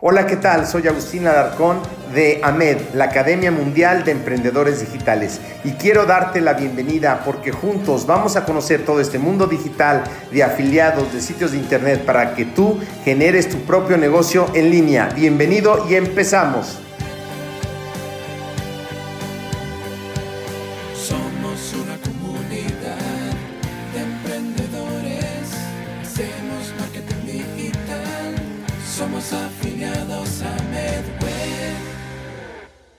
Hola, ¿qué tal? Soy Agustín Alarcón de AMED, la Academia Mundial de Emprendedores Digitales, y quiero darte la bienvenida porque juntos vamos a conocer todo este mundo digital de afiliados, de sitios de internet para que tú generes tu propio negocio en línea. Bienvenido y empezamos.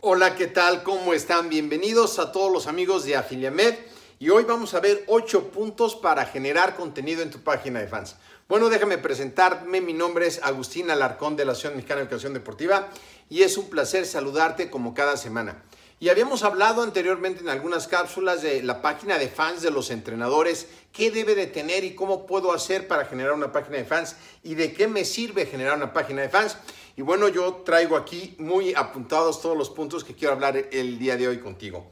Hola, ¿qué tal? ¿Cómo están? Bienvenidos a todos los amigos de Afiliamed. Y hoy vamos a ver 8 puntos para generar contenido en tu página de fans. Bueno, déjame presentarme. Mi nombre es Agustín Alarcón de la Asociación Mexicana de Educación Deportiva y es un placer saludarte como cada semana. Y habíamos hablado anteriormente en algunas cápsulas de la página de fans de los entrenadores, qué debe de tener y cómo puedo hacer para generar una página de fans y de qué me sirve generar una página de fans. Y bueno, yo traigo aquí muy apuntados todos los puntos que quiero hablar el día de hoy contigo.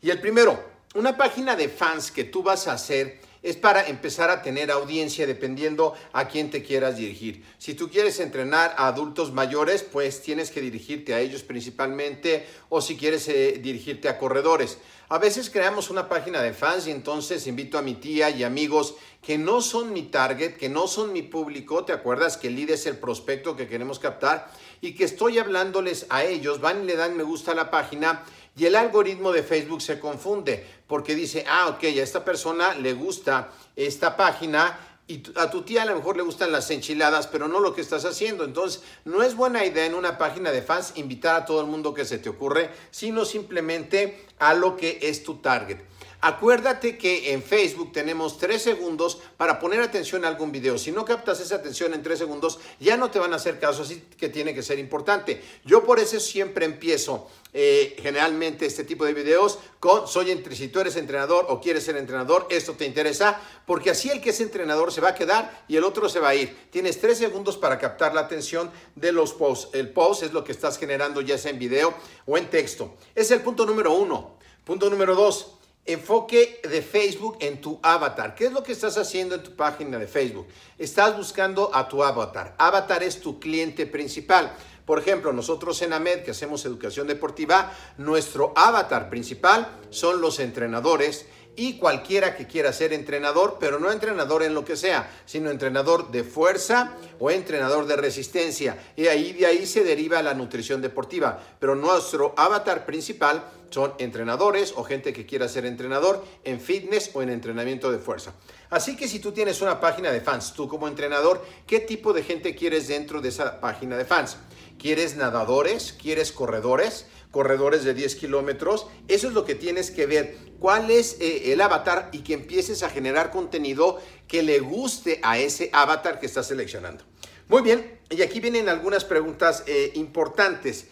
Y el primero, una página de fans que tú vas a hacer es para empezar a tener audiencia dependiendo a quién te quieras dirigir. Si tú quieres entrenar a adultos mayores, pues tienes que dirigirte a ellos principalmente o si quieres eh, dirigirte a corredores. A veces creamos una página de fans y entonces invito a mi tía y amigos que no son mi target, que no son mi público, ¿te acuerdas que el lead es el prospecto que queremos captar? Y que estoy hablándoles a ellos, van y le dan me gusta a la página y el algoritmo de Facebook se confunde porque dice, ah, ok, a esta persona le gusta esta página y a tu tía a lo mejor le gustan las enchiladas, pero no lo que estás haciendo. Entonces, no es buena idea en una página de fans invitar a todo el mundo que se te ocurre, sino simplemente a lo que es tu target. Acuérdate que en Facebook tenemos tres segundos para poner atención a algún video. Si no captas esa atención en tres segundos, ya no te van a hacer caso, así que tiene que ser importante. Yo por eso siempre empiezo eh, generalmente este tipo de videos con soy si tú eres entrenador o quieres ser entrenador, esto te interesa, porque así el que es entrenador se va a quedar y el otro se va a ir. Tienes tres segundos para captar la atención de los posts. El post es lo que estás generando ya sea en video o en texto. Es el punto número uno. Punto número dos Enfoque de Facebook en tu avatar. ¿Qué es lo que estás haciendo en tu página de Facebook? Estás buscando a tu avatar. Avatar es tu cliente principal. Por ejemplo, nosotros en AMED, que hacemos educación deportiva, nuestro avatar principal son los entrenadores y cualquiera que quiera ser entrenador, pero no entrenador en lo que sea, sino entrenador de fuerza o entrenador de resistencia. Y ahí de ahí se deriva la nutrición deportiva. Pero nuestro avatar principal son entrenadores o gente que quiera ser entrenador en fitness o en entrenamiento de fuerza. Así que si tú tienes una página de fans, tú como entrenador, ¿qué tipo de gente quieres dentro de esa página de fans? ¿Quieres nadadores? ¿Quieres corredores? Corredores de 10 kilómetros. Eso es lo que tienes que ver. ¿Cuál es eh, el avatar? Y que empieces a generar contenido que le guste a ese avatar que estás seleccionando. Muy bien, y aquí vienen algunas preguntas eh, importantes.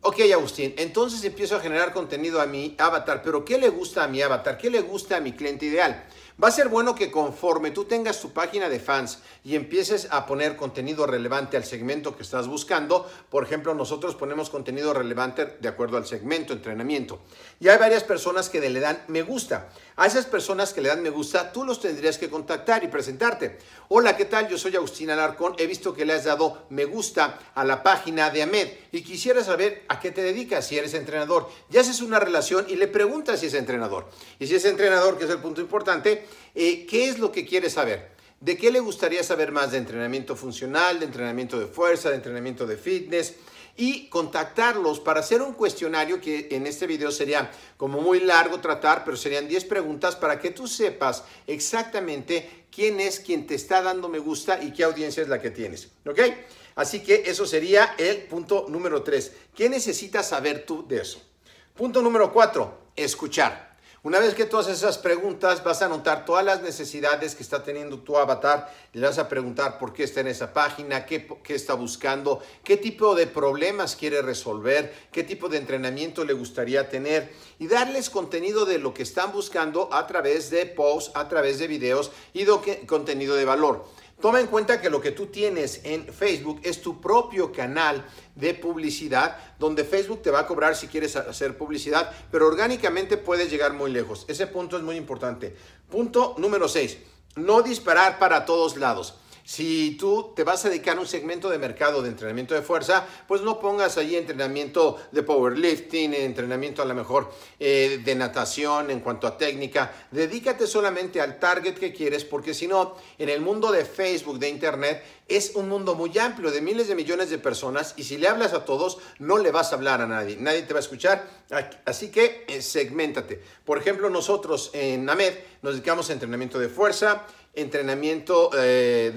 Ok, Agustín, entonces empiezo a generar contenido a mi avatar, pero ¿qué le gusta a mi avatar? ¿Qué le gusta a mi cliente ideal? Va a ser bueno que conforme tú tengas tu página de fans y empieces a poner contenido relevante al segmento que estás buscando, por ejemplo, nosotros ponemos contenido relevante de acuerdo al segmento, entrenamiento. Y hay varias personas que le dan me gusta. A esas personas que le dan me gusta, tú los tendrías que contactar y presentarte. Hola, ¿qué tal? Yo soy Agustín Alarcón. He visto que le has dado me gusta a la página de Ahmed y quisiera saber a qué te dedicas, si eres entrenador. Ya haces una relación y le preguntas si es entrenador. Y si es entrenador, que es el punto importante, eh, ¿Qué es lo que quiere saber? ¿De qué le gustaría saber más? ¿De entrenamiento funcional, de entrenamiento de fuerza, de entrenamiento de fitness? Y contactarlos para hacer un cuestionario que en este video sería como muy largo tratar, pero serían 10 preguntas para que tú sepas exactamente quién es quien te está dando me gusta y qué audiencia es la que tienes. ¿Ok? Así que eso sería el punto número 3. ¿Qué necesitas saber tú de eso? Punto número 4. Escuchar. Una vez que tú haces esas preguntas, vas a anotar todas las necesidades que está teniendo tu avatar. Le vas a preguntar por qué está en esa página, qué, qué, está buscando, qué tipo de problemas quiere resolver, qué tipo de entrenamiento le gustaría tener y darles contenido de lo que están buscando a través de posts, a través de videos y de contenido de valor. Toma en cuenta que lo que tú tienes en Facebook es tu propio canal de publicidad, donde Facebook te va a cobrar si quieres hacer publicidad, pero orgánicamente puedes llegar muy lejos. Ese punto es muy importante. Punto número 6. No disparar para todos lados. Si tú te vas a dedicar a un segmento de mercado de entrenamiento de fuerza, pues no pongas ahí entrenamiento de powerlifting, entrenamiento a lo mejor eh, de natación en cuanto a técnica. Dedícate solamente al target que quieres, porque si no, en el mundo de Facebook, de Internet, es un mundo muy amplio de miles de millones de personas y si le hablas a todos, no le vas a hablar a nadie. Nadie te va a escuchar. Así que eh, segmentate. Por ejemplo, nosotros en AMED nos dedicamos a entrenamiento de fuerza, entrenamiento eh,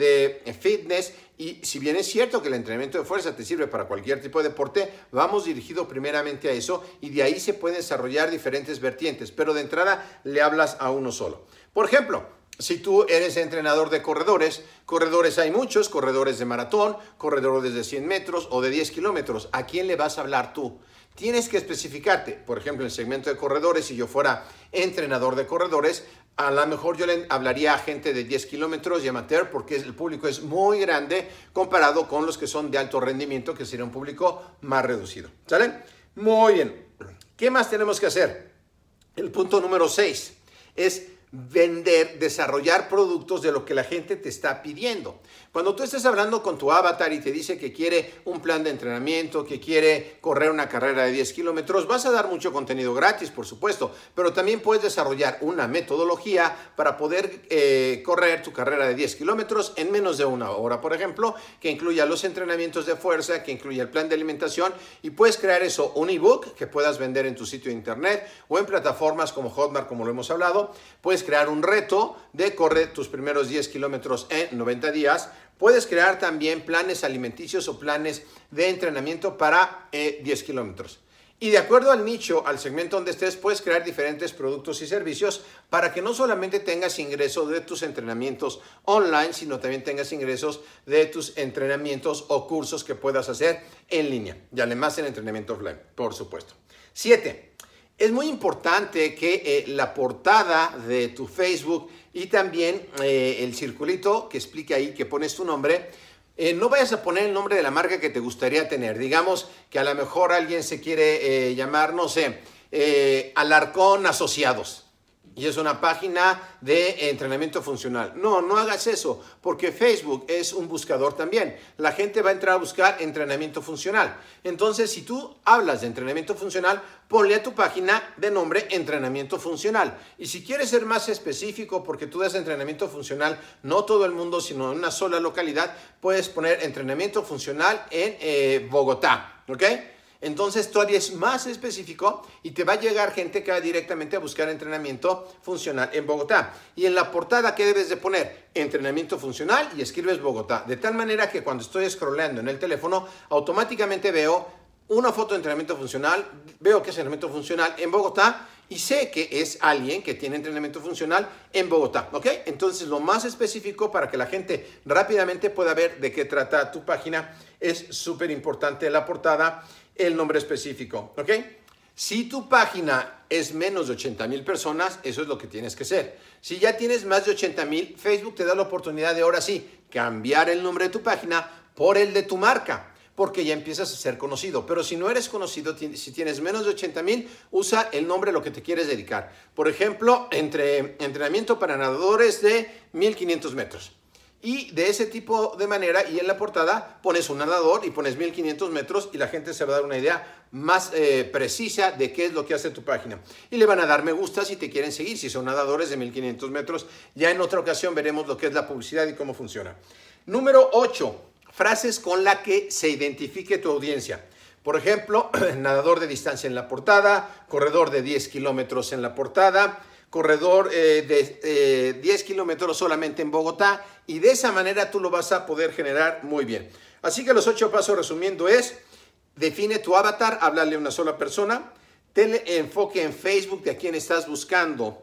de fitness y si bien es cierto que el entrenamiento de fuerza te sirve para cualquier tipo de deporte, vamos dirigido primeramente a eso y de ahí se pueden desarrollar diferentes vertientes, pero de entrada le hablas a uno solo. Por ejemplo, si tú eres entrenador de corredores, corredores hay muchos, corredores de maratón, corredores de 100 metros o de 10 kilómetros, ¿a quién le vas a hablar tú? Tienes que especificarte, por ejemplo, en el segmento de corredores, si yo fuera entrenador de corredores, a lo mejor yo le hablaría a gente de 10 kilómetros y amateur porque el público es muy grande comparado con los que son de alto rendimiento, que sería un público más reducido. ¿Sale? Muy bien. ¿Qué más tenemos que hacer? El punto número 6 es vender, desarrollar productos de lo que la gente te está pidiendo. Cuando tú estés hablando con tu avatar y te dice que quiere un plan de entrenamiento, que quiere correr una carrera de 10 kilómetros, vas a dar mucho contenido gratis, por supuesto, pero también puedes desarrollar una metodología para poder eh, correr tu carrera de 10 kilómetros en menos de una hora, por ejemplo, que incluya los entrenamientos de fuerza, que incluya el plan de alimentación y puedes crear eso, un ebook que puedas vender en tu sitio de internet o en plataformas como Hotmart, como lo hemos hablado. Puedes crear un reto de correr tus primeros 10 kilómetros en 90 días. Puedes crear también planes alimenticios o planes de entrenamiento para 10 eh, kilómetros. Y de acuerdo al nicho, al segmento donde estés, puedes crear diferentes productos y servicios para que no solamente tengas ingresos de tus entrenamientos online, sino también tengas ingresos de tus entrenamientos o cursos que puedas hacer en línea. Y además el entrenamiento offline, por supuesto. Siete, es muy importante que eh, la portada de tu Facebook y también eh, el circulito que explique ahí, que pones tu nombre, eh, no vayas a poner el nombre de la marca que te gustaría tener. Digamos que a lo mejor alguien se quiere llamar, no sé, Alarcón Asociados y es una página de entrenamiento funcional. No, no hagas eso, porque Facebook es un buscador también. La gente va a entrar a buscar entrenamiento funcional. Entonces, si tú hablas de entrenamiento funcional, ponle a tu página de nombre entrenamiento funcional. Y si quieres ser más específico, porque tú das entrenamiento funcional, no todo el mundo, sino en una sola localidad, puedes poner entrenamiento funcional en eh, Bogotá. ¿Ok? Entonces todavía es más específico y te va a llegar gente que va directamente a buscar entrenamiento funcional en Bogotá. Y en la portada, ¿qué debes de poner? Entrenamiento funcional y escribes Bogotá. De tal manera que cuando estoy scrollando en el teléfono, automáticamente veo una foto de entrenamiento funcional, veo que es entrenamiento funcional en Bogotá y sé que es alguien que tiene entrenamiento funcional en Bogotá, ¿ok? Entonces lo más específico para que la gente rápidamente pueda ver de qué trata tu página es súper importante la portada el nombre específico, ¿ok? Si tu página es menos de 80 mil personas, eso es lo que tienes que hacer. Si ya tienes más de 80 mil, Facebook te da la oportunidad de ahora sí cambiar el nombre de tu página por el de tu marca, porque ya empiezas a ser conocido. Pero si no eres conocido, si tienes menos de 80 mil, usa el nombre a lo que te quieres dedicar. Por ejemplo, entre entrenamiento para nadadores de 1500 metros. Y de ese tipo de manera, y en la portada pones un nadador y pones 1500 metros y la gente se va a dar una idea más eh, precisa de qué es lo que hace tu página. Y le van a dar me gusta si te quieren seguir, si son nadadores de 1500 metros. Ya en otra ocasión veremos lo que es la publicidad y cómo funciona. Número 8. Frases con la que se identifique tu audiencia. Por ejemplo, nadador de distancia en la portada, corredor de 10 kilómetros en la portada, corredor eh, de 10 eh, kilómetros solamente en Bogotá y de esa manera tú lo vas a poder generar muy bien. Así que los ocho pasos resumiendo es, define tu avatar, háblale a una sola persona, ten enfoque en Facebook de a quién estás buscando,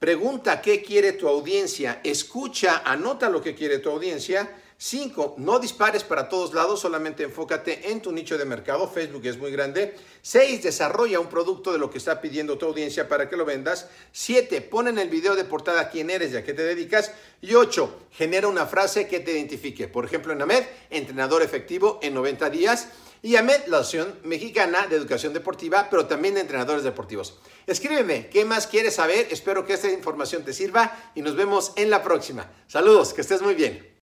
pregunta qué quiere tu audiencia, escucha, anota lo que quiere tu audiencia, Cinco, no dispares para todos lados, solamente enfócate en tu nicho de mercado. Facebook es muy grande. Seis, desarrolla un producto de lo que está pidiendo tu audiencia para que lo vendas. Siete, pon en el video de portada quién eres y a qué te dedicas. Y ocho, genera una frase que te identifique. Por ejemplo, en AMED, entrenador efectivo en 90 días. Y AMED, la Asociación Mexicana de Educación Deportiva, pero también de entrenadores deportivos. Escríbeme, ¿qué más quieres saber? Espero que esta información te sirva y nos vemos en la próxima. Saludos, que estés muy bien.